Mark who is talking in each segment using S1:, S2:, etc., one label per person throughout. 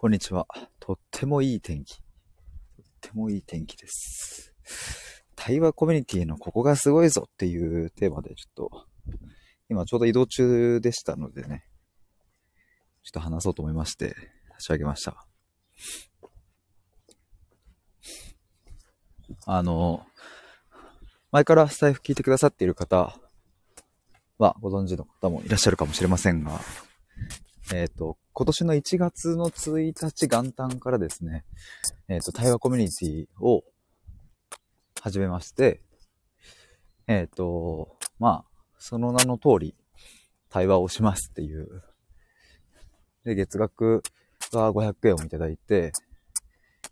S1: こんにちは。とってもいい天気。とってもいい天気です。対話コミュニティのここがすごいぞっていうテーマでちょっと、今ちょうど移動中でしたのでね、ちょっと話そうと思いまして、差し上げました。あの、前からスタイフ聞いてくださっている方はご存知の方もいらっしゃるかもしれませんが、えっ、と、今年の1月の1日元旦からですね、えっ、と、対話コミュニティを始めまして、えっ、と、まあ、その名の通り、対話をしますっていう。で、月額が500円をいただいて、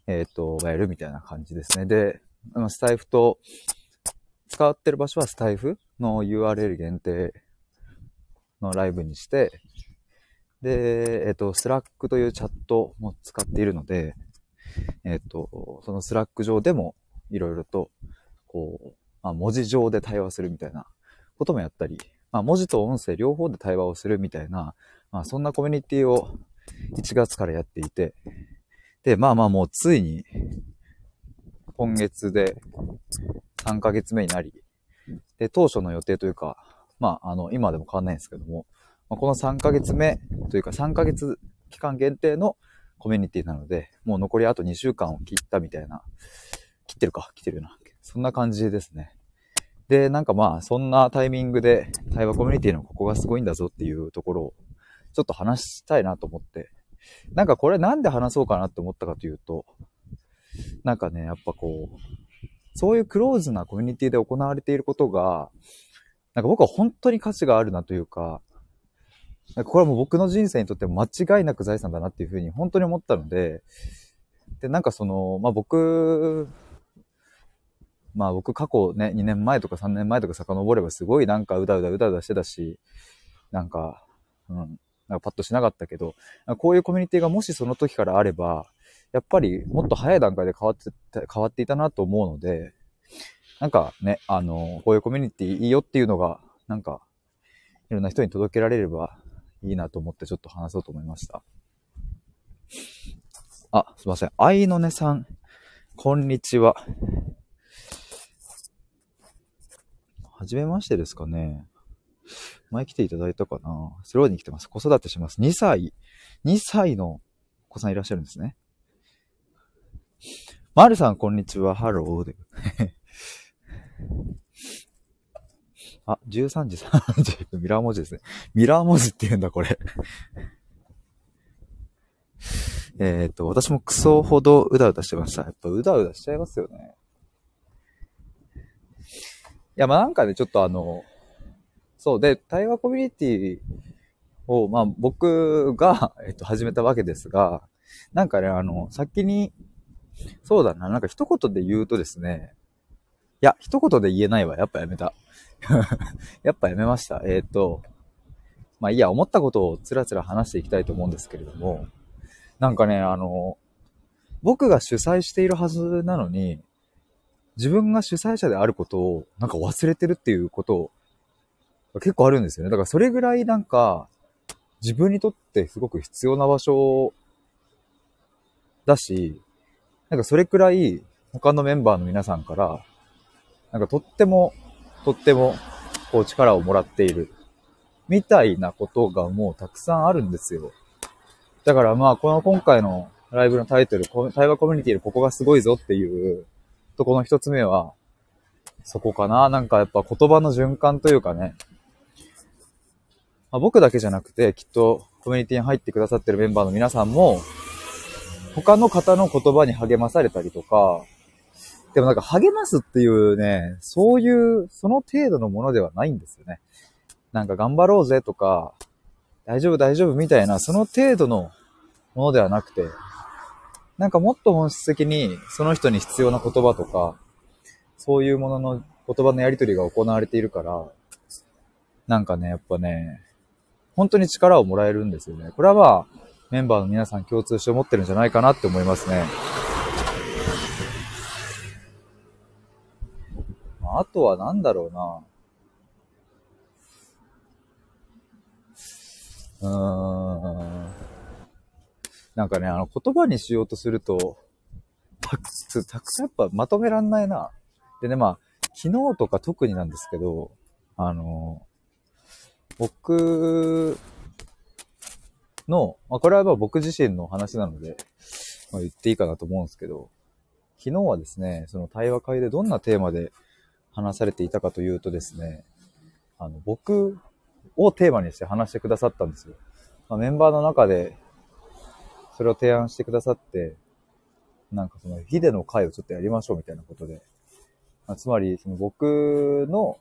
S1: えっ、と、やるみたいな感じですね。で、あのスタイフと、使ってる場所はスタイフの URL 限定のライブにして、で、えっ、と、 Slack というチャットも使っているので、えっ、と、その Slack 上でもいろいろと、こう、まあ、文字上で対話するみたいなこともやったり、まあ、文字と音声両方で対話をするみたいな、まあ、そんなコミュニティを1月からやっていて、で、まあまあもうついに、今月で3ヶ月目になり、で、当初の予定というか、まあ、あの、今でも変わんないんですけども、まあ、この3ヶ月目というか3ヶ月期間限定のコミュニティなので、もう残りあと2週間を切ったみたいな、切ってるか、切ってるような。そんな感じですね。で、なんかまあ、そんなタイミングで対話コミュニティのここがすごいんだぞっていうところを、ちょっと話したいなと思って、なんかこれなんで話そうかなって思ったかというと、なんかね、やっぱこう、そういうクローズなコミュニティで行われていることが、なんか僕は本当に価値があるなという、かこれはもう僕の人生にとって間違いなく財産だなっていうふうに本当に思ったので、で、なんかその、まあ僕、まあ僕過去ね、2年前とか3年前とか遡ればすごいなんかうだうだうだうだしてたし、なんか、うん、なんかパッとしなかったけど、こういうコミュニティがもしその時からあれば、やっぱりもっと早い段階で変わって、変わっていたなと思うので、なんかね、あの、こういうコミュニティいいよっていうのが、なんか、いろんな人に届けられればいいなと思ってちょっと話そうと思いました。あ、すいません。愛のねさん、こんにちは。はじめましてですかね。前来ていただいたかなスローに来てます。子育てします。2歳、2歳のお子さんいらっしゃるんですね。まるさん、こんにちは。ハローで。あ、13時30分、ミラー文字ですね。ミラー文字って言うんだ、これ。えっと、私もクソほどうだうだしてました。やっぱうだうだしちゃいますよね。いや、まあなんかね、ちょっとあの、そうで、対話コミュニティを、まあ僕が、えっと、始めたわけですが、なんかね、あの、先に、そうだな、なんか一言で言うとですね、いや、一言で言えないわ。やっぱやめた。やっぱやめました。えっ、と、まあいいや、思ったことをつらつら話していきたいと思うんですけれども、なんかね、あの、僕が主催しているはずなのに、自分が主催者であることをなんか忘れてるっていうことが結構あるんですよね。だからそれぐらいなんか、自分にとってすごく必要な場所だし、なんかそれくらい他のメンバーの皆さんから、なんかとっても、とっても、こう力をもらっている、みたいなことがもうたくさんあるんですよ。だからまあ、この今回のライブのタイトル、こ対話コミュニティでここがすごいぞっていうとこの一つ目は、そこかな。なんかやっぱ言葉の循環というかね、まあ、僕だけじゃなくて、きっとコミュニティに入ってくださってるメンバーの皆さんも、他の方の言葉に励まされたりとか、でもなんか励ますっていうね、そういう、その程度のものではないんですよね。なんか頑張ろうぜとか、大丈夫大丈夫みたいな、その程度のものではなくて、なんかもっと本質的にその人に必要な言葉とか、そういうものの言葉のやりとりが行われているから、なんかね、やっぱね、本当に力をもらえるんですよね。これはまあ、メンバーの皆さん共通して思ってるんじゃないかなって思いますね。あとは何だろうな。うーん。なんかね、あの、言葉にしようとすると、たくたくさんやっぱまとめらんないな。でね、まあ、昨日とか特になんですけど、あの、僕の、まあ、これはまあ僕自身の話なので、まあ、言っていいかなと思うんですけど、昨日はですね、その対話会でどんなテーマで話されていたかというとですね、あの、僕をテーマにして話してくださったんですよ。まあ、メンバーの中で、それを提案してくださって、なんかその、ヒデの会をちょっとやりましょうみたいなことで、まあ、つまり、その僕の、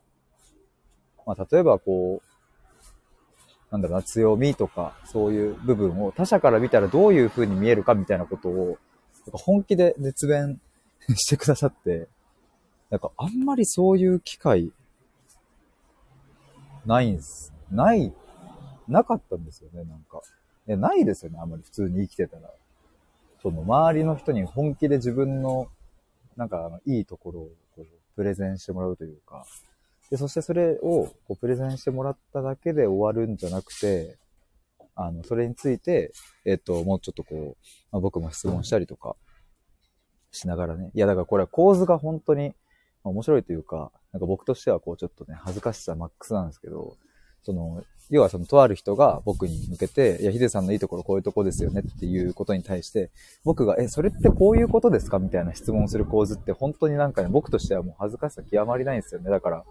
S1: まあ、例えばこう、なんだろうな、強みとか、そういう部分を他者から見たらどういう風に見えるかみたいなことを、本気で熱弁 してくださって、なんかあんまりそういう機会、ないんす。ない、なかったんですよね、なんか。え、ないですよね、あんまり普通に生きてたら。その周りの人に本気で自分の、なんかあの、いいところをこうプレゼンしてもらうというか、で、そしてそれをこうプレゼンしてもらっただけで終わるんじゃなくて、あの、それについて、えっと、もうちょっとこう、まあ、僕も質問したりとかしながらね。いや、だからこれは構図が本当に面白いというか、なんか僕としてはこうちょっとね、恥ずかしさマックスなんですけど、その、要はそのとある人が僕に向けて、いや、ヒデさんのいいところこういうとこですよねっていうことに対して、僕が、え、それってこういうことですかみたいな質問する構図って本当になんかね、僕としてはもう恥ずかしさ極まりないんですよね。だから、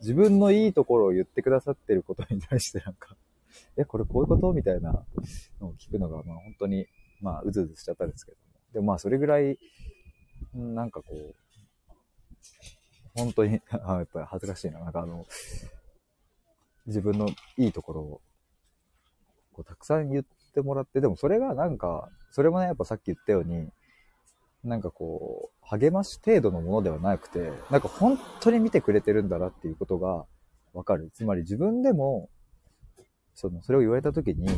S1: 自分のいいところを言ってくださってることに対してなんか、え、これこういうことみたいなのを聞くのが、まあ本当に、まあうずうずしちゃったんですけど。でもまあそれぐらい、なんかこう、本当に、あやっぱり恥ずかしいな。なんかあの、自分のいいところを、こうたくさん言ってもらって、でもそれがなんか、それもね、やっぱさっき言ったように、なんかこう、励まし程度のものではなくて、なんか本当に見てくれてるんだなっていうことがわかる。つまり自分でも、その、それを言われた時に、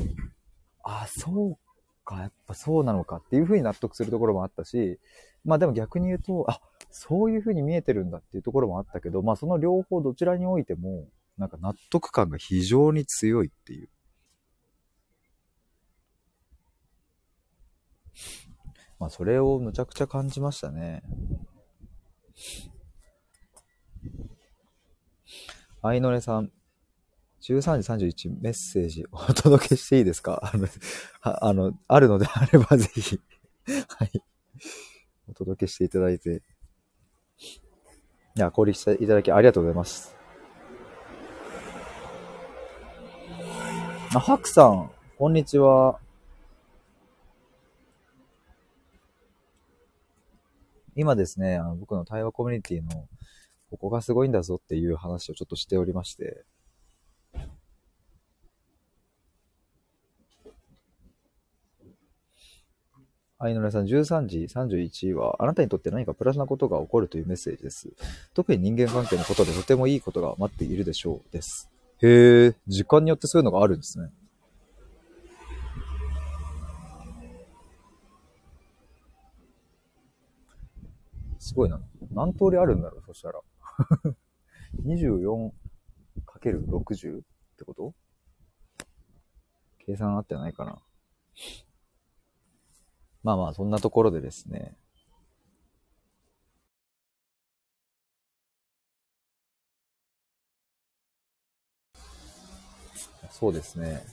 S1: ああ、そうか、やっぱそうなのかっていうふうに納得するところもあったし、まあでも逆に言うと、あ、そういうふうに見えてるんだっていうところもあったけど、まあその両方どちらにおいても、なんか納得感が非常に強いっていう。まあ、それをむちゃくちゃ感じましたね。あいのれさん、13時31メッセージお届けしていいですか？あの、あの、あるのであればぜひはい。お届けしていただいて。いや、交流していただきありがとうございます。あ、ハクさん、こんにちは。今ですね、あの僕の対話コミュニティのここがすごいんだぞっていう話をちょっとしておりまして、あいのらさん、13時31は、あなたにとって何かプラスなことが起こるというメッセージです。特に人間関係のことでとてもいいことが待っているでしょう。です。へえ、時間によってそういうのがあるんですね。すごいな。何通りあるんだろう、そしたら。24×60 ってこと？計算合ってないかな。まあまあ、そんなところでですね。そうですね。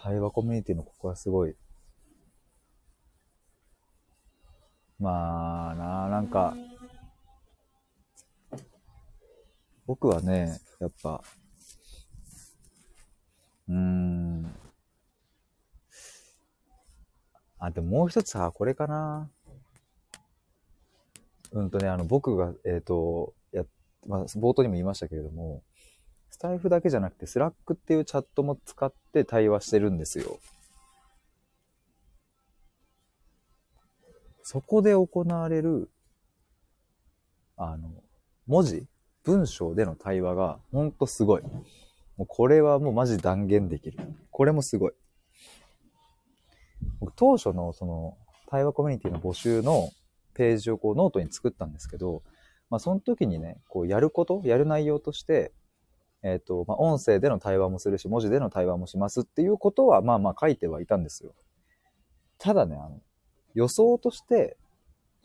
S1: 対話コミュニティのここはすごいまあな、なんか、僕はね、やっぱ、うーん。あ、でももう一つは、これかな。うんとね、あの、僕が、えっ、ー、と、や、まあ、冒頭にも言いましたけれども、スタエフだけじゃなくて、 Slack っていうチャットも使って対話してるんですよ。そこで行われる、あの、文字、文章での対話が、ほんとすごい。もうこれはもうマジ断言できる。これもすごい。僕当初のその対話コミュニティの募集のページをこうノートに作ったんですけど、まあその時にね、こうやること、やる内容として、えっ、ー、と、まあ音声での対話もするし、文字での対話もしますっていうことはまあまあ書いてはいたんですよ。ただね、あの、予想として、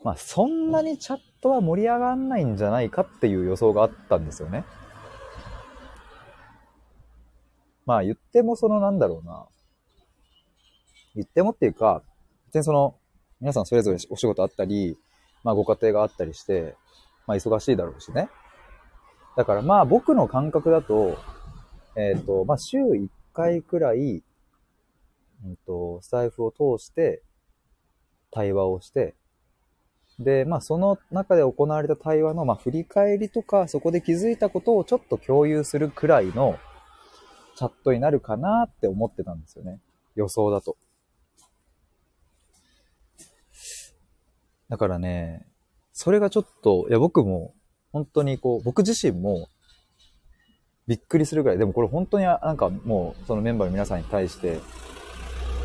S1: まあそんなにチャットは盛り上がんないんじゃないかっていう予想があったんですよね。まあ言ってもそのなんだろうな。言ってもっていうか、全然その、皆さんそれぞれお仕事あったり、まあご家庭があったりして、まあ忙しいだろうしね。だからまあ僕の感覚だと、えっ、ー、と、まあ週1回くらい、うんと、スタイフを通して対話をして、で、まあその中で行われた対話の、まあ振り返りとか、そこで気づいたことをちょっと共有するくらいのチャットになるかなって思ってたんですよね。予想だと。だからね、それがちょっと、いや僕も本当にこう、僕自身もびっくりするぐらい、でもこれ本当になんかもうそのメンバーの皆さんに対して、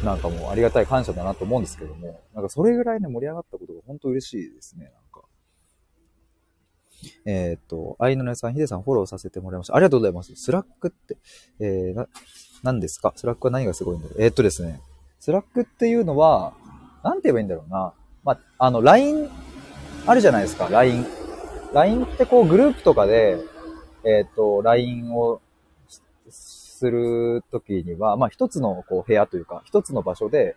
S1: なんかもうありがたい感謝だなと思うんですけども、なんかそれぐらいね盛り上がったことが本当嬉しいですね、なんか。えっ、と、愛のねさん、ヒデさんフォローさせてもらいました。ありがとうございます。 Slack って、えー、な、何ですか？ Slack は何がすごいんだろう？えー、っとですね、 Slack っていうのは、なんて言えばいいんだろうな。まあ、あの、LINE、あるじゃないですか、LINE。LINE ってこうグループとかで、えっ、と、LINE をするときには、まあ一つのこう部屋というか、一つの場所で、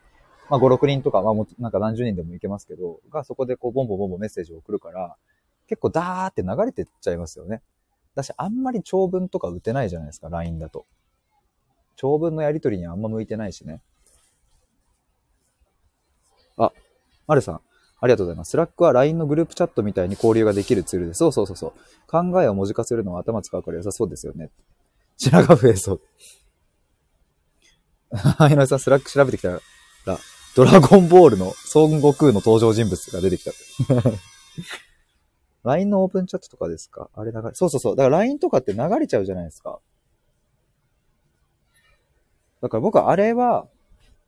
S1: まあ5、6人とか、まあもなんか何十人でもいけますけど、がそこでこうボンボンボンボンメッセージを送るから、結構ダーって流れてっちゃいますよね。だし、あんまり長文とか打てないじゃないですか、LINE だと。長文のやり取りにあんま向いてないしね。あ、まるさん。ありがとうございます。 Slack は LINE のグループチャットみたいに交流ができるツールです。そうそうそうそう。考えを文字化するのは頭使うから良さそうですよね。白が増えそう。はい、井上さん、 Slack 調べてきたら、ドラゴンボールの孫悟空の登場人物が出てきた。LINE のオープンチャットとかですか？あれ流れ、そうそうそう。だから LINE とかって流れちゃうじゃないですか。だから僕はあれは、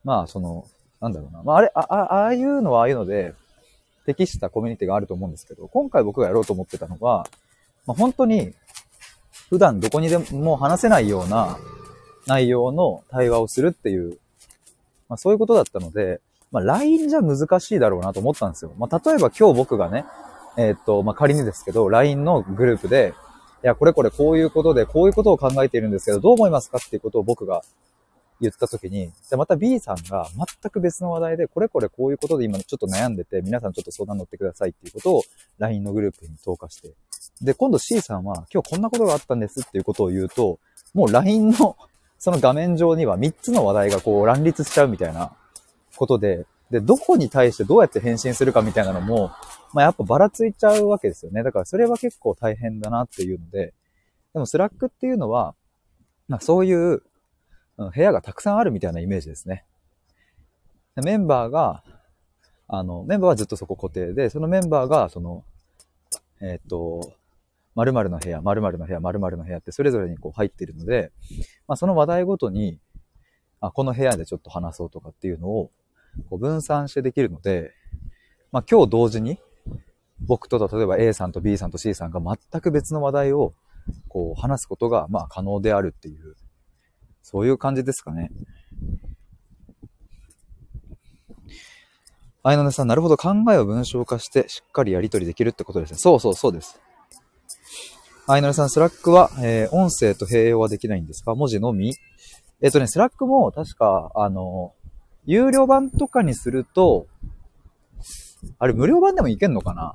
S1: まあその、なんだろうな。まああれ、あ、あああいうのはああいうので、適したコミュニティがあると思うんですけど、今回僕がやろうと思ってたのは、まあ、本当に、普段どこにでも話せないような内容の対話をするっていう、まあ、そういうことだったので、まあ、LINE じゃ難しいだろうなと思ったんですよ。まあ、例えば今日僕がね、えー、っと、まあ、仮にですけど、LINE のグループで、いや、これこれこういうことで、こういうことを考えているんですけど、どう思いますかっていうことを僕が言った時に、で、また B さんが全く別の話題で、これこれこういうことで今ちょっと悩んでて、皆さんちょっと相談乗ってくださいっていうことを LINE のグループに投下して。で、今度 C さんは今日こんなことがあったんですっていうことを言うと、もう LINE のその画面上には3つの話題がこう乱立しちゃうみたいなことで、で、どこに対してどうやって返信するかみたいなのも、まあやっぱばらついちゃうわけですよね。だからそれは結構大変だなっていうので、でもスラックっていうのは、まあそういう部屋がたくさんあるみたいなイメージですね。メンバーが、あの、メンバーはずっとそこ固定で、そのメンバーが、その、えっ、ー、と、〇〇の部屋、〇〇の部屋、〇〇の部屋ってそれぞれにこう入っているので、まあ、その話題ごとに、あ、この部屋でちょっと話そうとかっていうのを、こう分散してできるので、まあ、今日同時に、僕と例えば A さんと B さんと C さんが全く別の話題を、こう話すことが、まあ、可能であるっていうそういう感じですかね。あいのねさん、なるほど。考えを文章化して、しっかりやり取りできるってことですね。そうそう、そうです。あいのねさん、スラックは、えー、音声と併用はできないんですか？文字のみ？えっ、ー、とね、スラックも確か、あの、有料版とかにすると、あれ、無料版でもいけんのかな？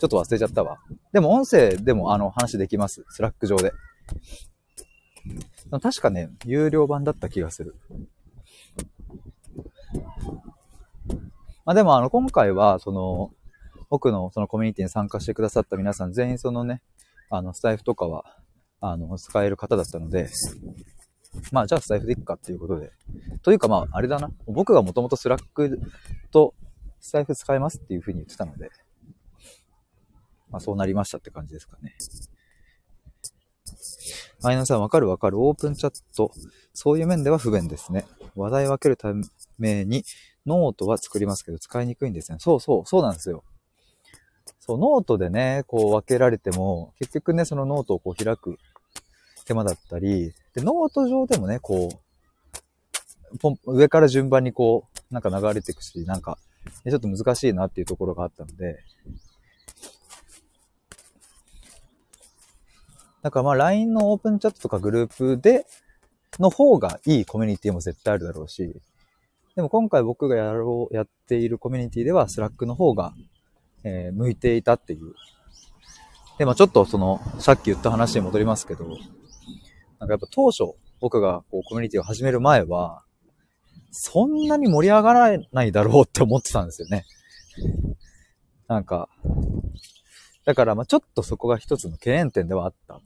S1: ちょっと忘れちゃったわ。でも音声でもあの話できます。スラック上で。確かね、有料版だった気がする。まあでもあの、今回は、その、僕のそのコミュニティに参加してくださった皆さん全員そのね、あの、スタイフとかは、あの、使える方だったので、まあじゃあスタイフでいっかっていうことで。というかまあ、あれだな。僕がもともとスラックとスタイフ使えますっていうふうに言ってたので、まあそうなりましたって感じですかね。あいなさん、わかるわかる。オープンチャット。そういう面では不便ですね。話題分けるために、ノートは作りますけど、使いにくいんですね。そうそう、そうなんですよ。そう、ノートでね、こう分けられても、結局ね、そのノートをこう開く手間だったり、で、ノート上でもね、こう、ポン、上から順番にこう、なんか流れていくし、なんか、ちょっと難しいなっていうところがあったので、だからまあ LINE のオープンチャットとかグループで、の方がいいコミュニティも絶対あるだろうし、でも今回僕がやろう、やっているコミュニティではスラックの方が、えー、向いていたっていう。で、まあちょっとその、さっき言った話に戻りますけど、なんかやっぱ当初、僕がこうコミュニティを始める前は、そんなに盛り上がらないだろうって思ってたんですよね。なんか、だからまあちょっとそこが一つの懸念点ではあった。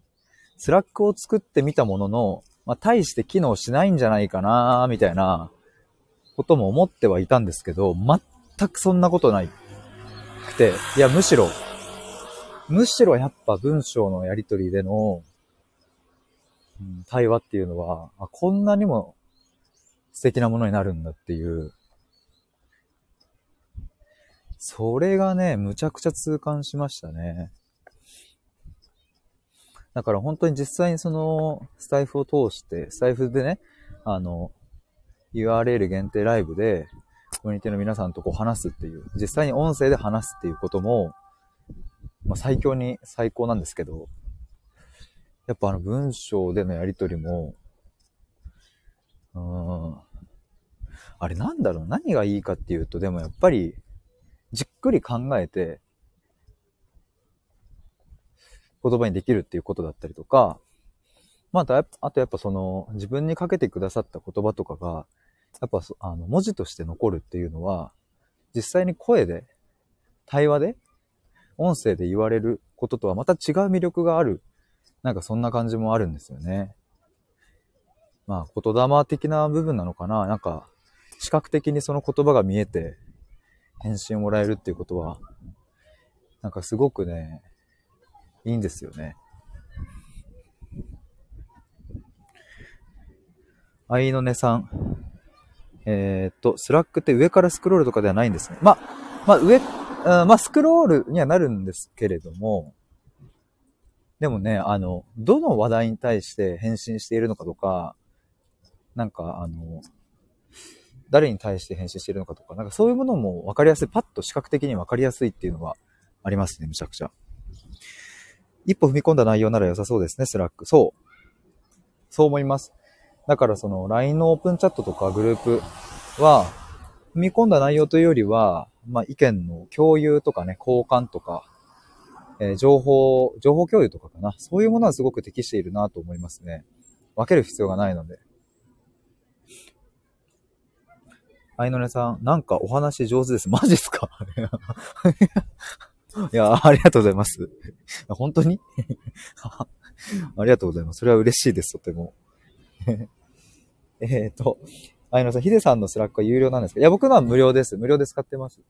S1: スラックを作ってみたものの、まあ大して機能しないんじゃないかなみたいなことも思ってはいたんですけど、全くそんなことないくて、いやむしろ、むしろやっぱ文章のやりとりでの、うん、対話っていうのは、あ、こんなにも素敵なものになるんだっていう、それがね、むちゃくちゃ痛感しましたね。だから本当に実際にその、スタイフを通して、スタイフでね、あの、URL 限定ライブで、コミュニティの皆さんとこう話すっていう、実際に音声で話すっていうことも、まあ、最強に最高なんですけど、やっぱあの文章でのやりとりも、うーん、あれなんだろう何がいいかっていうと、でもやっぱり、じっくり考えて、言葉にできるっていうことだったりとか、また、あとやっぱその、自分にかけてくださった言葉とかが、やっぱあの、文字として残るっていうのは、実際に声で、対話で、音声で言われることとはまた違う魅力がある。なんかそんな感じもあるんですよね。まあ、言霊的な部分なのかななんか、視覚的にその言葉が見えて、返信もらえるっていうことは、なんかすごくね、いいんですよね。あいのねさん。えー、っと、スラックって上からスクロールとかではないんですね。ま、まあ、上、ま、スクロールにはなるんですけれども、でもね、あの、どの話題に対して返信しているのかとか、なんか、あの、誰に対して返信してるのかとか、なんかそういうものも分かりやすい、パッと視覚的に分かりやすいっていうのはありますね、むちゃくちゃ。一歩踏み込んだ内容なら良さそうですね、スラック。そう。そう思います。だからその LINE のオープンチャットとかグループは、踏み込んだ内容というよりは、まあ、意見の共有とかね、交換とか、えー、情報、情報共有とかかな。そういうものはすごく適しているなと思いますね。分ける必要がないので。あいのねさん、なんかお話上手です。マジっすか？いや、ありがとうございます。本当に？ありがとうございます。それは嬉しいです、とても。えっと、あいのさん、ヒデさんのスラックは有料なんですか？いや、僕のは無料です。無料で使ってます。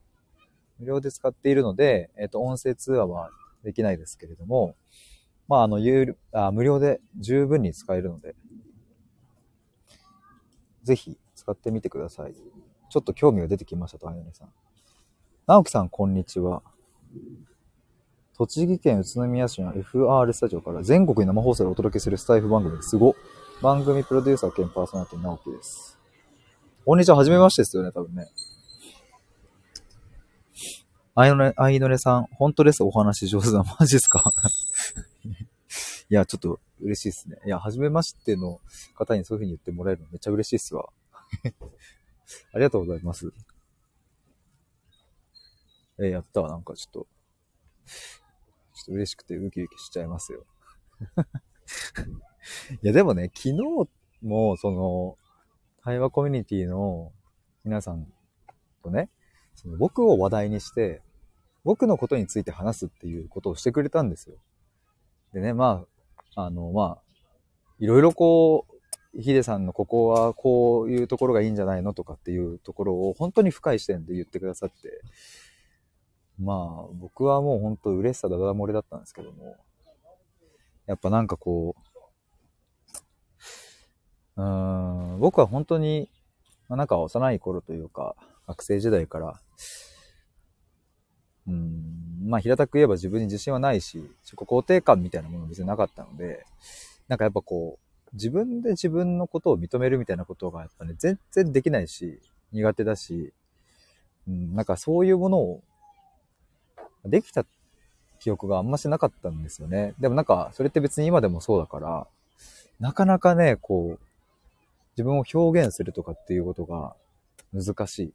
S1: 無料で使っているので、えっ、と、音声通話はできないですけれども、まあ、あの、有あ無料で十分に使えるので、ぜひ使ってみてください。ちょっと興味が出てきましたと、あやねさん。直樹さん、こんにちは。栃木県宇都宮市の FR スタジオから全国に生放送でお届けするスタイフ番組ですご。番組プロデューサー兼パーソナリティ直樹です。こんにちは、はじめましてですよね、多分ね。あいのね、あいのねさん、本当です、お話上手だ。マジっすか？いや、ちょっと嬉しいですね。いや、はじめましての方にそういう風に言ってもらえるのめっちゃ嬉しいっすわ。ありがとうございます。えー、やったわ。なんかちょっと、ちょっと嬉しくてウキウキしちゃいますよ。いや、でもね、昨日も、その、対話コミュニティの皆さんとね、その僕を話題にして、僕のことについて話すっていうことをしてくれたんですよ。でね、まあ、あの、まあ、いろいろこう、ヒデさんのここはこういうところがいいんじゃないのとかっていうところを本当に深い視点で言ってくださって、まあ僕はもう本当嬉しさだだ漏れだったんですけども、やっぱなんかこう、うーん、僕は本当に、まあ、なんか幼い頃というか、学生時代から、うん、まあ平たく言えば自分に自信はないし、自己肯定感みたいなものも別になかったので、なんかやっぱこう、自分で自分のことを認めるみたいなことがやっぱね、全然できないし、苦手だし、うん、なんかそういうものをできた記憶があんましなかったんですよね。でもなんか、それって別に今でもそうだから、なかなかね、こう、自分を表現するとかっていうことが難しい。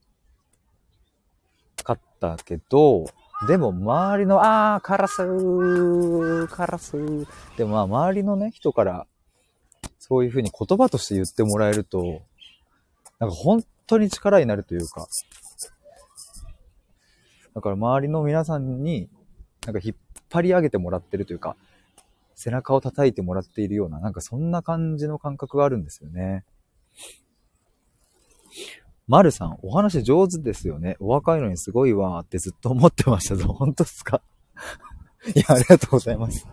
S1: かったけど、でも周りの、あー、カラスー、カラスー。でもまあ周りのね、人からそういうふうに言葉として言ってもらえると、なんか本当に力になるというか、だから周りの皆さんに、なんか引っ張り上げてもらってるというか、背中を叩いてもらっているような、なんかそんな感じの感覚があるんですよね。まるさん、お話上手ですよね。お若いのにすごいわーってずっと思ってましたぞ。本当っすか？いや、ありがとうございます。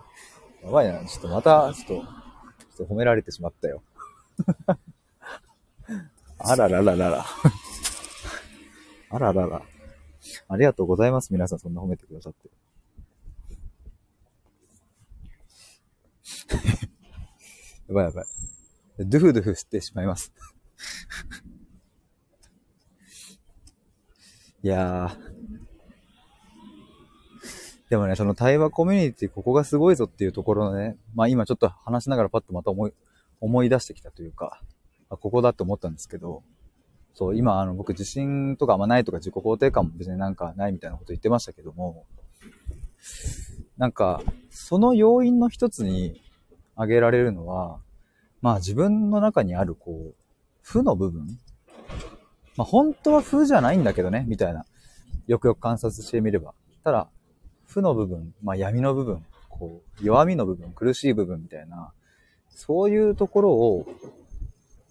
S1: やばいな。ちょっとまた、ちょっと、ちょっと褒められてしまったよ。あららららら。あららら。ありがとうございます。皆さんそんな褒めてくださって。やばいやばい。ドゥフドゥフしてしまいますいやー。でもね、その対話コミュニティ、ここがすごいぞっていうところのね、まあ今ちょっと話しながらパッとまた思い、思い出してきたというか、あここだと思ったんですけど、そう、今あの僕自信とかあんまないとか自己肯定感も別になんかないみたいなこと言ってましたけども、なんか、その要因の一つに挙げられるのは、まあ自分の中にあるこう、負の部分まあ、本当は負じゃないんだけどね、みたいな。よくよく観察してみれば。ただ、負の部分、まあ、闇の部分、こう、弱みの部分、苦しい部分みたいな、そういうところを、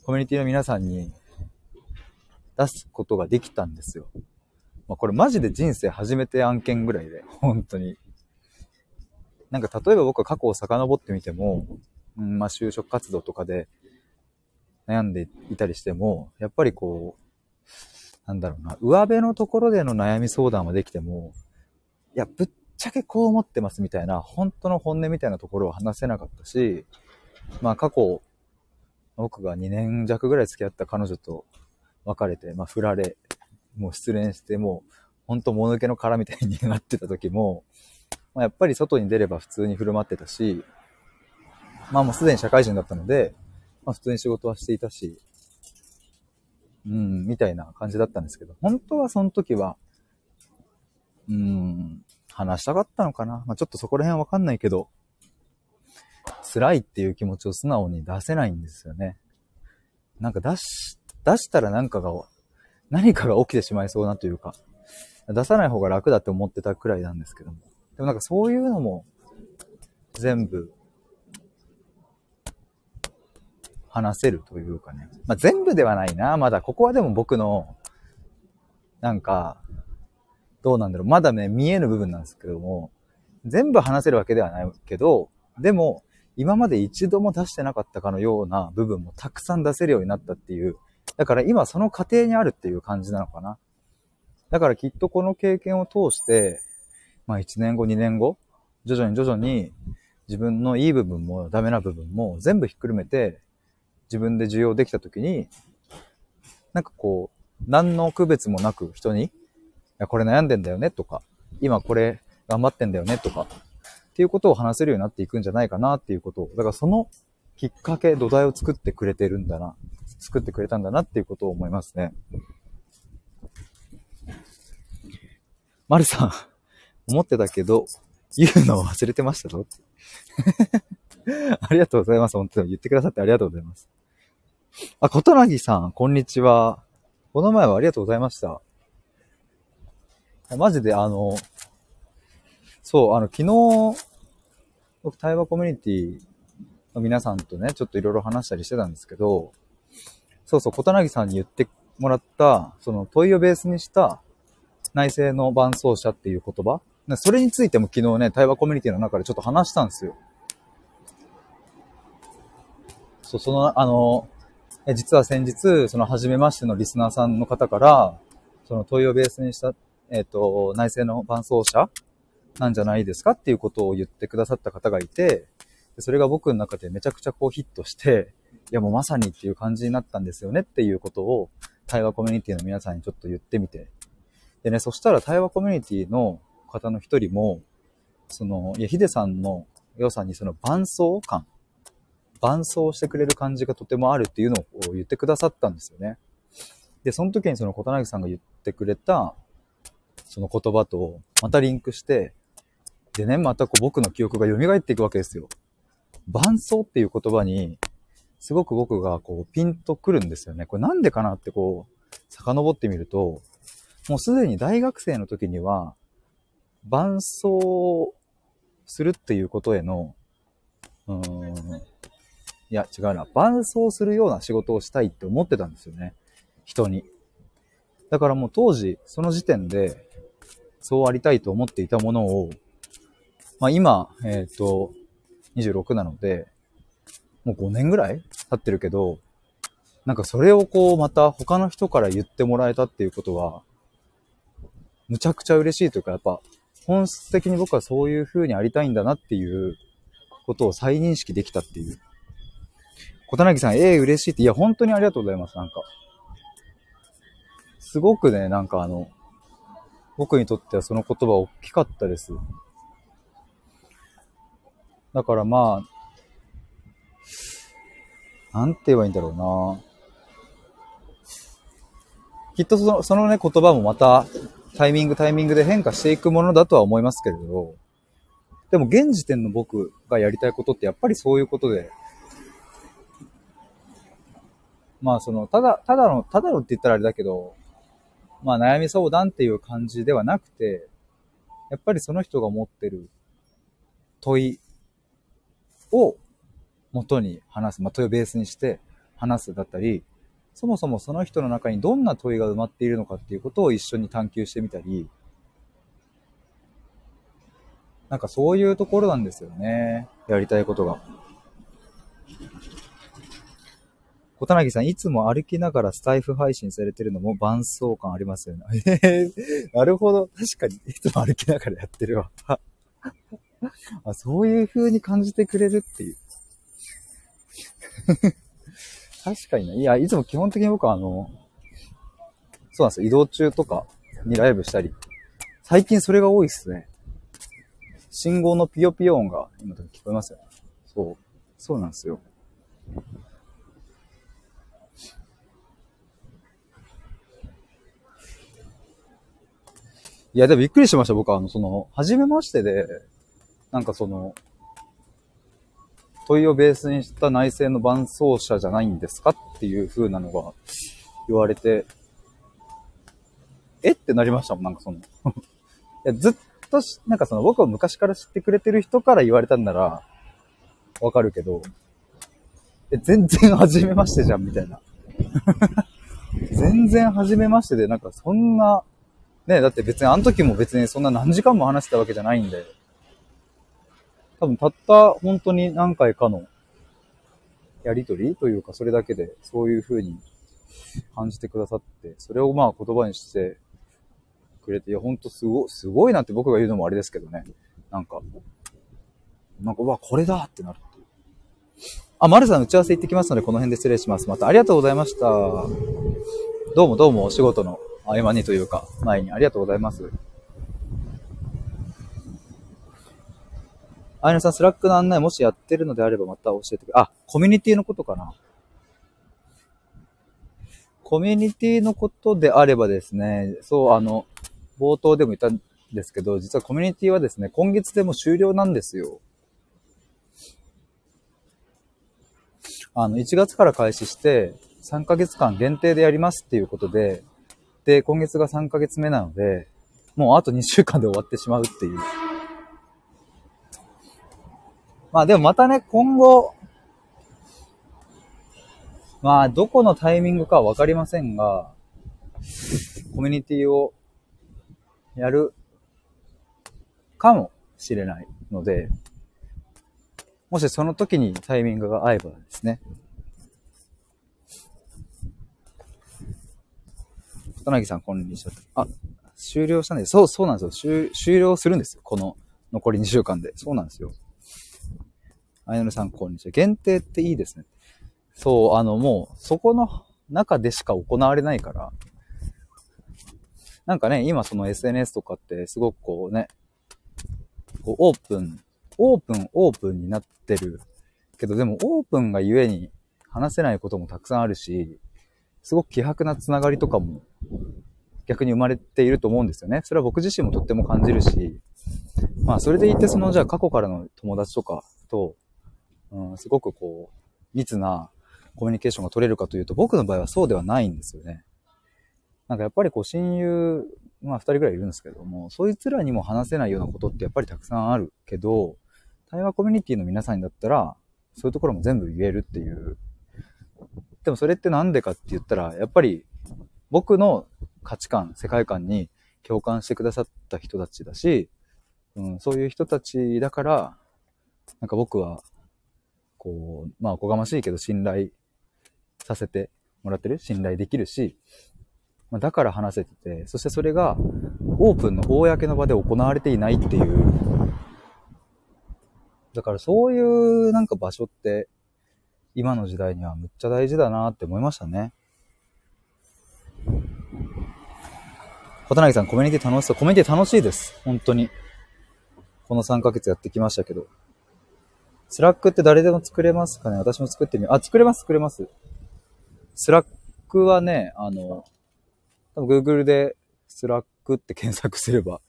S1: コミュニティの皆さんに出すことができたんですよ。まあ、これマジで人生初めて案件ぐらいで、本当に。なんか例えば僕は過去を遡ってみても、うん、まあ就職活動とかで悩んでいたりしても、やっぱりこう、なんだろうな、上辺のところでの悩み相談はできても、いや、ぶっっちゃけこう思ってますみたいな、本当の本音みたいなところは話せなかったし、まあ過去、僕が2年弱ぐらい付き合った彼女と別れて、まあ振られ、もう失恋して、もう、本当もぬけの殻みたいになってた時も、まあ、やっぱり外に出れば普通に振る舞ってたし、まあもうすでに社会人だったので、まあ普通に仕事はしていたし、うん、みたいな感じだったんですけど、本当はその時は、うん、話したかったのかな？まあ、ちょっとそこら辺はわかんないけど、辛いっていう気持ちを素直に出せないんですよね。なんか出し、出したらなんかが、何かが起きてしまいそうなというか、出さない方が楽だって思ってたくらいなんですけども。でもなんかそういうのも、全部話せるというかね。まあ、全部ではないな。まだ、ここはでも僕の、なんか、どうなんだろう。まだね、見えぬ部分なんですけども、全部話せるわけではないけど、でも、今まで一度も出してなかったかのような部分もたくさん出せるようになったっていう。だから今その過程にあるっていう感じなのかな。だからきっとこの経験を通して、まあ1年後、2年後、徐々に徐々に自分のいい部分もダメな部分も全部ひっくるめて自分で受容できたときに、なんかこう、何の区別もなく人に、や、これ悩んでんだよねとか、今これ頑張ってんだよねとか、っていうことを話せるようになっていくんじゃないかなっていうことを、だからそのきっかけ、土台を作ってくれてるんだな、作ってくれたんだなっていうことを思いますね。まるさん、思ってたけど、言うのを忘れてましたぞ。ありがとうございます。本当に言ってくださってありがとうございます。あ、ことなぎさん、こんにちは。この前はありがとうございました。マジであの、そう、あの、昨日、僕、対話コミュニティの皆さんとね、ちょっといろいろ話したりしてたんですけど、そうそう、ことなぎさんに言ってもらった、その問いをベースにした内政の伴奏者っていう言葉、それについても昨日ね、対話コミュニティの中でちょっと話したんですよ。そう、その、あの、え実は先日、その初めましてのリスナーさんの方から、その問いをベースにした、えっ、ー、と、内政の伴奏者なんじゃないですかっていうことを言ってくださった方がいて、それが僕の中でめちゃくちゃこうヒットして、いやもうまさにっていう感じになったんですよねっていうことを対話コミュニティの皆さんにちょっと言ってみて。でね、そしたら対話コミュニティの方の一人も、その、いや、ヒデさんの良さにその伴奏感、伴奏してくれる感じがとてもあるっていうのを言ってくださったんですよね。で、その時にその小柳さんが言ってくれた、その言葉とまたリンクして、でね、またこう僕の記憶が蘇っていくわけですよ。伴奏っていう言葉に、すごく僕がこうピンとくるんですよね。これなんでかなってこう、遡ってみると、もうすでに大学生の時には、伴奏するっていうことへの、うーん、いや違うな、伴奏するような仕事をしたいって思ってたんですよね。人に。だからもう当時、その時点で、そうありたいと思っていたものを、まあ今、えっ、ー、と、26なので、もう5年ぐらい経ってるけど、なんかそれをこうまた他の人から言ってもらえたっていうことは、むちゃくちゃ嬉しいというか、やっぱ本質的に僕はそういう風にありたいんだなっていうことを再認識できたっていう。小田さん、ええー、嬉しいって、いや、本当にありがとうございます、なんか。すごくね、なんかあの、僕にとってはその言葉大きかったです。だからまあ、なんて言えばいいんだろうな。きっとその、そのね、言葉もまた、タイミングタイミングで変化していくものだとは思いますけれど、でも現時点の僕がやりたいことってやっぱりそういうことで、まあその、ただ、ただの、ただのって言ったらあれだけど、まあ悩み相談っていう感じではなくて、やっぱりその人が持ってる問いを元に話す、まあ、問いをベースにして話すだったり、そもそもその人の中にどんな問いが埋まっているのかっていうことを一緒に探求してみたり、なんかそういうところなんですよね。やりたいことが。小田さん、いつも歩きながらスタイフ配信されてるのも伴奏感ありますよね。なるほど。確かに、いつも歩きながらやってるわ。あそういう風に感じてくれるっていう。確かにね。いや、いつも基本的に僕はあの、そうなんですよ。移動中とかにライブしたり。最近それが多いっすね。信号のピヨピヨ音が今聞こえますよね。そう。そうなんですよ。いや、でもびっくりしました。僕は、あの、その、初めましてで、なんかその、問いをベースにした内政の伴奏者じゃないんですかっていう風なのが言われて、えってなりましたもん、なんかその いやずっとしなんかその僕を昔から知ってくれてる人から言われたんなら、わかるけど、え、全然初めましてじゃん、みたいな。全然初めましてで、なんかそんな、ね、だって別にあの時も別にそんな何時間も話してたわけじゃないんで、多分たった本当に何回かのやりとりというか、それだけでそういう風に感じてくださって、それをまあ言葉にしてくれて、いや、ほんとすご、すごいなって僕が言うのもあれですけどね。なんか、なんか、うわ、これだってなるっていう。あ、丸さん打ち合わせ行ってきますので、この辺で失礼します。またありがとうございました。どうもどうもお仕事の合間にというか、前にありがとうございます。あいなさん、スラックの案内もしやってるのであればまた教えてくれ。あ、コミュニティのことかな。コミュニティのことであればですね、そう、あの、冒頭でも言ったんですけど、実はコミュニティはですね、今月でも終了なんですよ。あの、1月から開始して、3ヶ月間限定でやりますっていうこと、で、今月が3ヶ月目なので、もうあと2週間で終わってしまうっていう。まあでもまたね、今後、まあどこのタイミングかはわかりませんが、コミュニティをやるかもしれないので、もしその時にタイミングが合えばですね。小柳さん、こんにちは。あ、終了したんです。そう、そうなんですよ。終了するんですよ。この残り2週間で。そうなんですよ。あやのさん、こんにちは。限定っていいですね。そう、あの、もう、そこの、中でしか行われないから、なんかね、今その SNS とかってすごくこうね、こうオープン、オープン、オープンになってるけど、でもオープンがゆえに話せないこともたくさんあるし、すごく希薄なつながりとかも逆に生まれていると思うんですよね。それは僕自身もとっても感じるし、まあそれでいてそのじゃあ過去からの友達とかと、うん、すごくこう、密なコミュニケーションが取れるかというと、僕の場合はそうではないんですよね。なんかやっぱりこう親友、まあ二人ぐらいいるんですけども、そいつらにも話せないようなことってやっぱりたくさんあるけど、対話コミュニティの皆さんだったら、そういうところも全部言えるっていう。でもそれってなんでかって言ったら、やっぱり僕の価値観、世界観に共感してくださった人たちだし、うん、そういう人たちだから、なんか僕は、こう、まあ、おこがましいけど信頼させてもらってる信頼できるし、まあ、だから話せてて、そしてそれがオープンの公の場で行われていないっていう。だからそういうなんか場所って今の時代にはむっちゃ大事だなって思いましたね。小柳さん、コミュニティ楽しそう。コミュニティ楽しいです。本当に。この3ヶ月やってきましたけど。スラックって誰でも作れますかね？私も作ってみよう。あ、作れます、作れます。スラックはね、あの、多分 Google でスラックって検索すれば、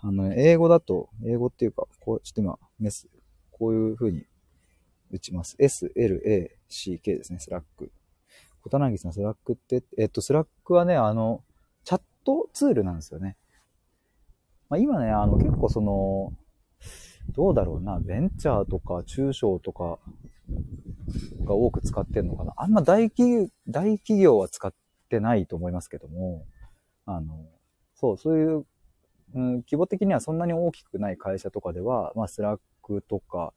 S1: あの、英語だと、英語っていうか、こう、ちょっと今、メス、こういう風に打ちます。S, L, A, C, K ですね、スラック。小田柳さん、スラックって、えっと、スラックはね、あの、チャットツールなんですよね。まあ、今ね、あの、結構その、どうだろうな、ベンチャーとか中小とかが多く使ってんのかな。あんま大企業、大企業は使ってないと思いますけども、あの、そう、そういう、うん、規模的にはそんなに大きくない会社とかでは、まあ、スラックとか、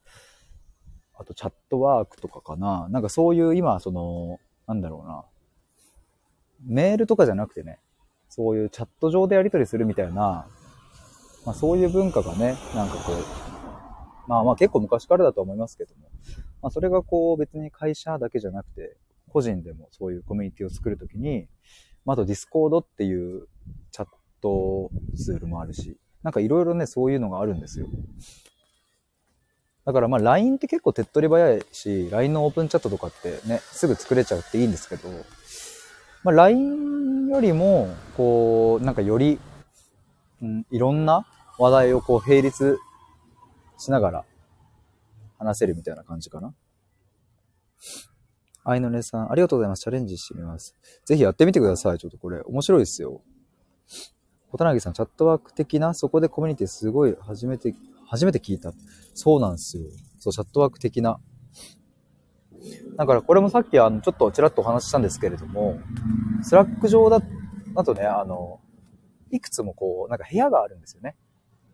S1: あとチャットワークとかかな。なんかそういう今、その、なんだろうな。メールとかじゃなくてね、そういうチャット上でやり取りするみたいな、まあそういう文化がね、なんかこう、まあまあ結構昔からだと思いますけども、まあそれがこう別に会社だけじゃなくて、個人でもそういうコミュニティを作るときに、まあ、あとディスコードっていうチャットツールもあるし、なんかいろいろね、そういうのがあるんですよ。だからまあ LINE って結構手っ取り早いし、LINE のオープンチャットとかってね、すぐ作れちゃうっていいんですけど、まあ LINE よりも、こう、なんかより、うん、いろんな話題をこう並立しながら話せるみたいな感じかな。愛のねさん、ありがとうございます。チャレンジしてみます。ぜひやってみてください。ちょっとこれ、面白いですよ。小田柳さん、チャットワーク的な、そこでコミュニティすごい初めて初めて聞いた。そうなんですよ。そう、チャットワーク的な。だからこれもさっきあの、ちょっとちらっとお話ししたんですけれども、スラック上だとね、あの、いくつもこう、なんか部屋があるんですよね。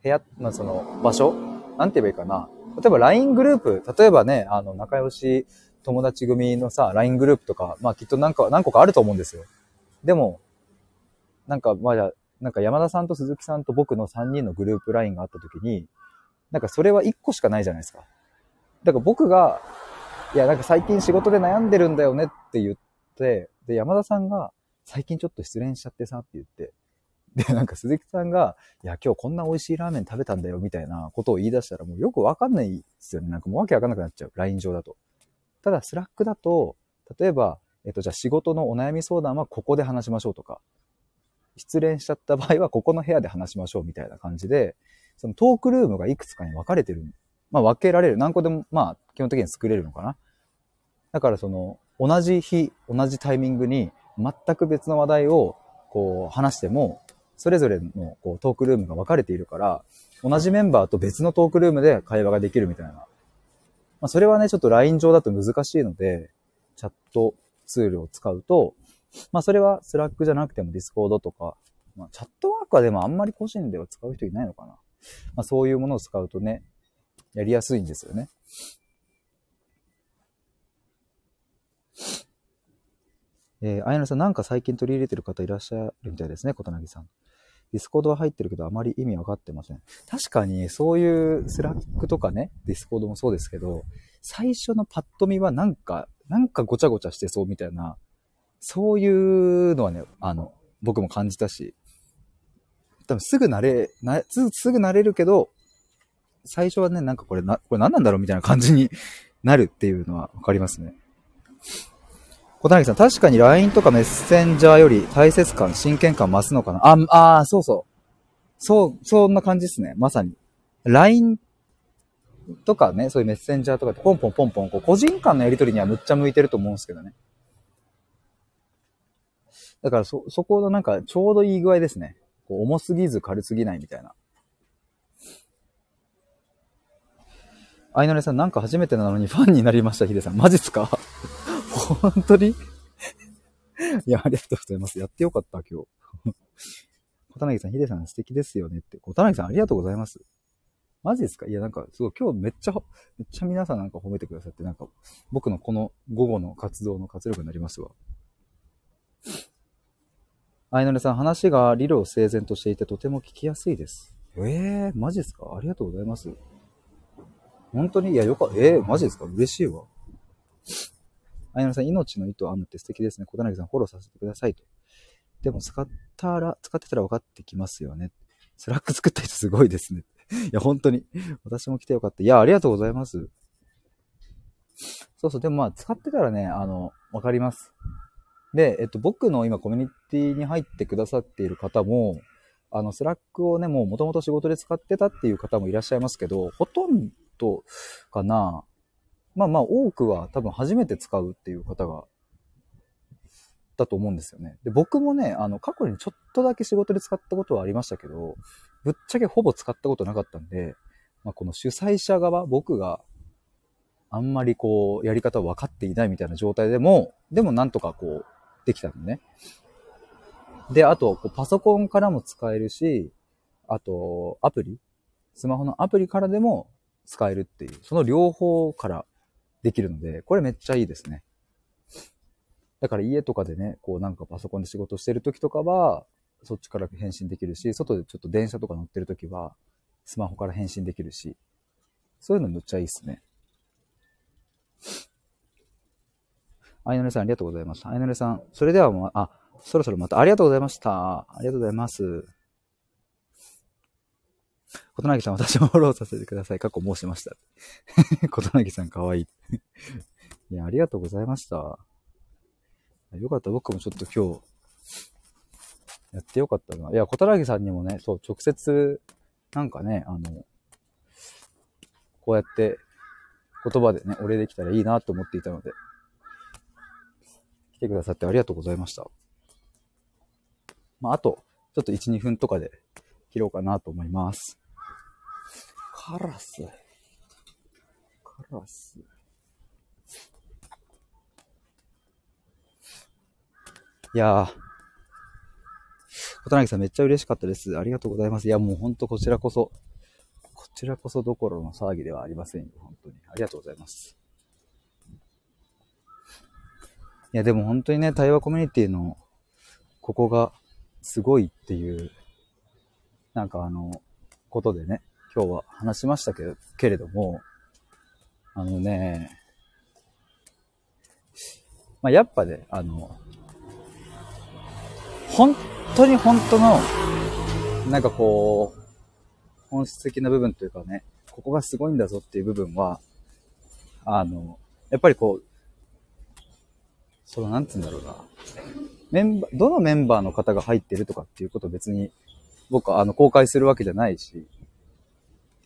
S1: 部屋、まあ、その場所なんて言えばいいかな。例えば LINE グループ、例えばね、あの、仲良し友達組のさ、LINE グループとか、まあきっとなんか、何個かあると思うんですよ。でも、なんか、まあなんか山田さんと鈴木さんと僕の3人のグループ LINE があった時に、なんかそれは1個しかないじゃないですか。だから僕が、いや、なんか最近仕事で悩んでるんだよねって言って、で、山田さんが、最近ちょっと失恋しちゃってさって言って、で、なんか鈴木さんが、いや、今日こんな美味しいラーメン食べたんだよみたいなことを言い出したらもうよくわかんないですよね。なんかもうわけわかんなくなっちゃう。LINE 上だと。ただ、スラックだと、例えば、えっと、じゃあ仕事のお悩み相談はここで話しましょうとか、失恋しちゃった場合はここの部屋で話しましょうみたいな感じで、そのトークルームがいくつかに分かれてる。まあ分けられる。何個でも、まあ基本的に作れるのかな。だからその、同じ日、同じタイミングに全く別の話題をこう話しても、それぞれのこうトークルームが分かれているから、同じメンバーと別のトークルームで会話ができるみたいな。まあそれはね、ちょっと LINE 上だと難しいので、チャットツールを使うと、まあそれは Slack じゃなくても Discord とか、まあチャットワークはでもあんまり個人では使う人いないのかな。まあ、そういうものを使うとね、やりやすいんですよね。えー、あやなさん、なんか最近取り入れてる方いらっしゃるみたいですね、小柳さん。ディスコードは入ってるけど、あまり意味わかってません。確かに、そういうスラックとかね、ディスコードもそうですけど、最初のパッと見はなんか、なんかごちゃごちゃしてそうみたいな、そういうのはね、あの、僕も感じたし、多分すぐ慣れ、なすぐ慣れるけど、最初はね、なんかこれな、これ何なんだろうみたいな感じになるっていうのはわかりますね。小谷さん、確かに LINE とかメッセンジャーより大切感、真剣感増すのかな？あ、ああ、そうそう。そう、そんな感じですね。まさに。LINE とかね、そういうメッセンジャーとかってポンポンポンポン、こう個人間のやりとりにはむっちゃ向いてると思うんですけどね。だからそ、そこのなんかちょうどいい具合ですね。こう重すぎず軽すぎないみたいな。あいのりさん、なんか初めてなのにファンになりました、ヒデさん。マジっすか？本当に？いや、ありがとうございます。やってよかった、今日。小田さん、ヒデさん素敵ですよねって。小田さん、ありがとうございます。マジですか？いや、なんか、すごい、今日めっちゃ、めっちゃ皆さんなんか褒めてくださって、なんか、僕のこの午後の活動の活力になりますわ。あいのりさん、話が理路整然としていてとても聞きやすいです。えー、マジですか？ありがとうございます。本当に？いや、よかった。えー、マジですか？嬉しいわ。あやのさん、命の糸を編むって素敵ですね。小田さん、フォローさせてくださいと。でも、使ったら、使ってたら分かってきますよね。スラック作った人すごいですね。いや、本当に。私も来てよかった。いや、ありがとうございます。そうそう、でもまあ、使ってたらね、あの、わかります。で、えっと、僕の今コミュニティに入ってくださっている方も、あの、スラックをね、もう元々仕事で使ってたっていう方もいらっしゃいますけど、ほとんどかな、まあまあ多くは多分初めて使うっていう方が、だと思うんですよね。で、僕もね、あの、過去にちょっとだけ仕事で使ったことはありましたけど、ぶっちゃけほぼ使ったことなかったんで、まあこの主催者側、僕があんまりこう、やり方分かっていないみたいな状態でも、でもなんとかこう、できたのね。で、あと、パソコンからも使えるし、あと、アプリスマホのアプリからでも使えるっていう、その両方からできるので、これめっちゃいいですね。だから家とかでね、こうなんかパソコンで仕事してる時とかは、そっちから返信できるし、外でちょっと電車とか乗ってる時は、スマホから返信できるし、そういうのめっちゃいいっすね。あいのりさんありがとうございます。あいのりさん、それではもう、あ、そろそろまたありがとうございました。ありがとうございます。ことなぎさん、私もフォローさせてください。過去申しました。ことなぎさん、かわいい。いや、ありがとうございました。よかった。僕もちょっと今日、やってよかったな。いや、ことなぎさんにもね、そう、直接、なんかね、あの、こうやって言葉でね、お礼できたらいいなと思っていたので、来てくださってありがとうございました。まあ、あと、ちょっと1、2分とかで切ろうかなと思います。カラス。カラス。いやー。小田さんめっちゃ嬉しかったです。ありがとうございます。いや、もうほんとこちらこそ、こちらこそどころの騒ぎではありませんよ。本当に。ありがとうございます。いや、でも本当にね、対話コミュニティの、ここがすごいっていう、なんかあの、ことでね、今日は話しましたけけれども、あのね、まあ、やっぱね、あの、本当に本当の、なんかこう、本質的な部分というかね、ここがすごいんだぞっていう部分は、あの、やっぱりこう、その、なんつうんだろうな。メンバー、どのメンバーの方が入ってるとかっていうこと別に、僕はあの、公開するわけじゃないし、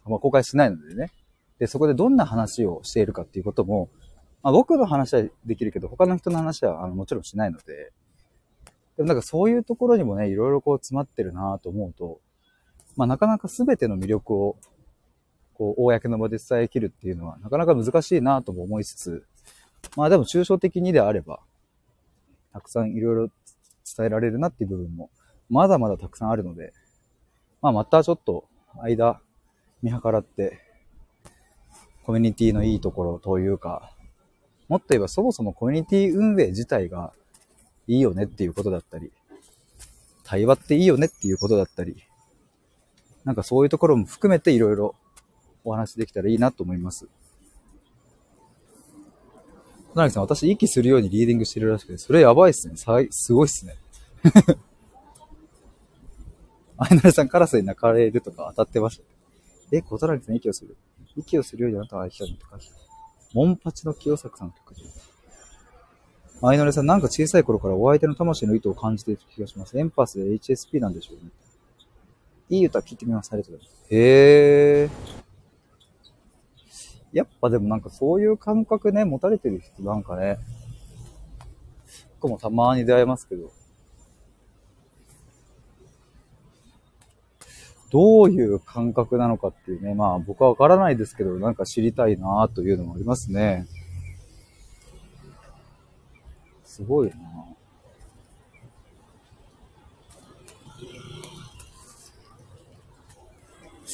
S1: まあ、公開しないのでね。で、そこでどんな話をしているかっていうことも、まあ、僕の話はできるけど、他の人の話はあのもちろんしないので、でもなんかそういうところにもね、いろいろこう詰まってるなと思うと、まあなかなか全ての魅力を、こう、公の場で伝えきるっていうのは、なかなか難しいなとも思いつつ、まあでも抽象的にであれば、たくさんいろいろ伝えられるなっていう部分も、まだまだたくさんあるので、まあまたちょっと間見計らって、コミュニティのいいところというか、もっと言えばそもそもコミュニティ運営自体がいいよねっていうことだったり、対話っていいよねっていうことだったり、なんかそういうところも含めていろいろお話できたらいいなと思います。田中さん、私、息するようにリーディングしてるらしくて、それやばいっすね。さいすごいっすね。あいなれさん、カラスに泣かれるとか当たってました。え、小田さん、息をする。息をするようにあなたは愛したのとか。モンパチの清作さんの曲で。あいなれさん、なんか小さい頃からお相手の魂の意図を感じている気がします。エンパスで HSP なんでしょうね。いい歌聞いてみます。ありがとうございます。へー。やっぱでもなんかそういう感覚ね、持たれてる人なんかね、僕もたまに出会いますけど、どういう感覚なのかっていうね、まあ僕はわからないですけど、なんか知りたいなというのもありますね。すごいな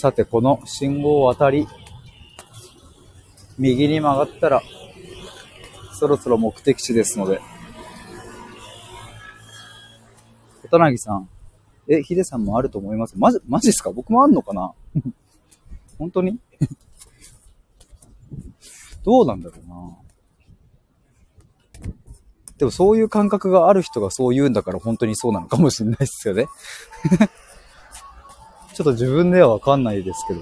S1: さて、この信号を渡り、右に曲がったら、そろそろ目的地ですので。小田凪さん。え、ヒデさんもあると思います？まじ、まじっすか？僕もあんのかな？本当に？どうなんだろうな。でもそういう感覚がある人がそう言うんだから本当にそうなのかもしれないですよね。ちょっと自分ではわかんないですけど。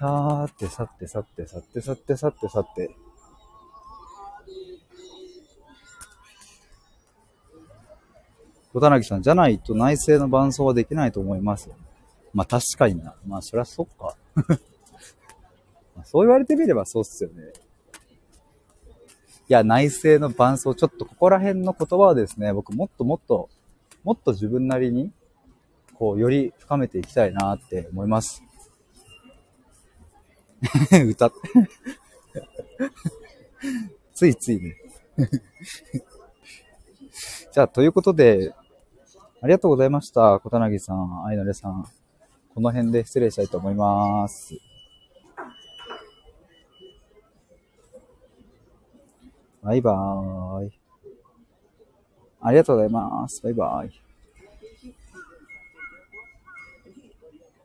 S1: さーて、さて、さて、さて、さて、さて、さて。小田凪さん、じゃないと内政の伴奏はできないと思います。まあ確かにな。まあそりゃそっか。そう言われてみればそうっすよね。いや、内政の伴奏、ちょっとここら辺の言葉はですね、僕もっともっと、もっと自分なりに、こう、より深めていきたいなって思います。歌ってついついね じゃあ、ということで、ありがとうございました。小田凪さん、愛のれさん。この辺で失礼したいと思います。バイバーイ。ありがとうございます。バイバーイ。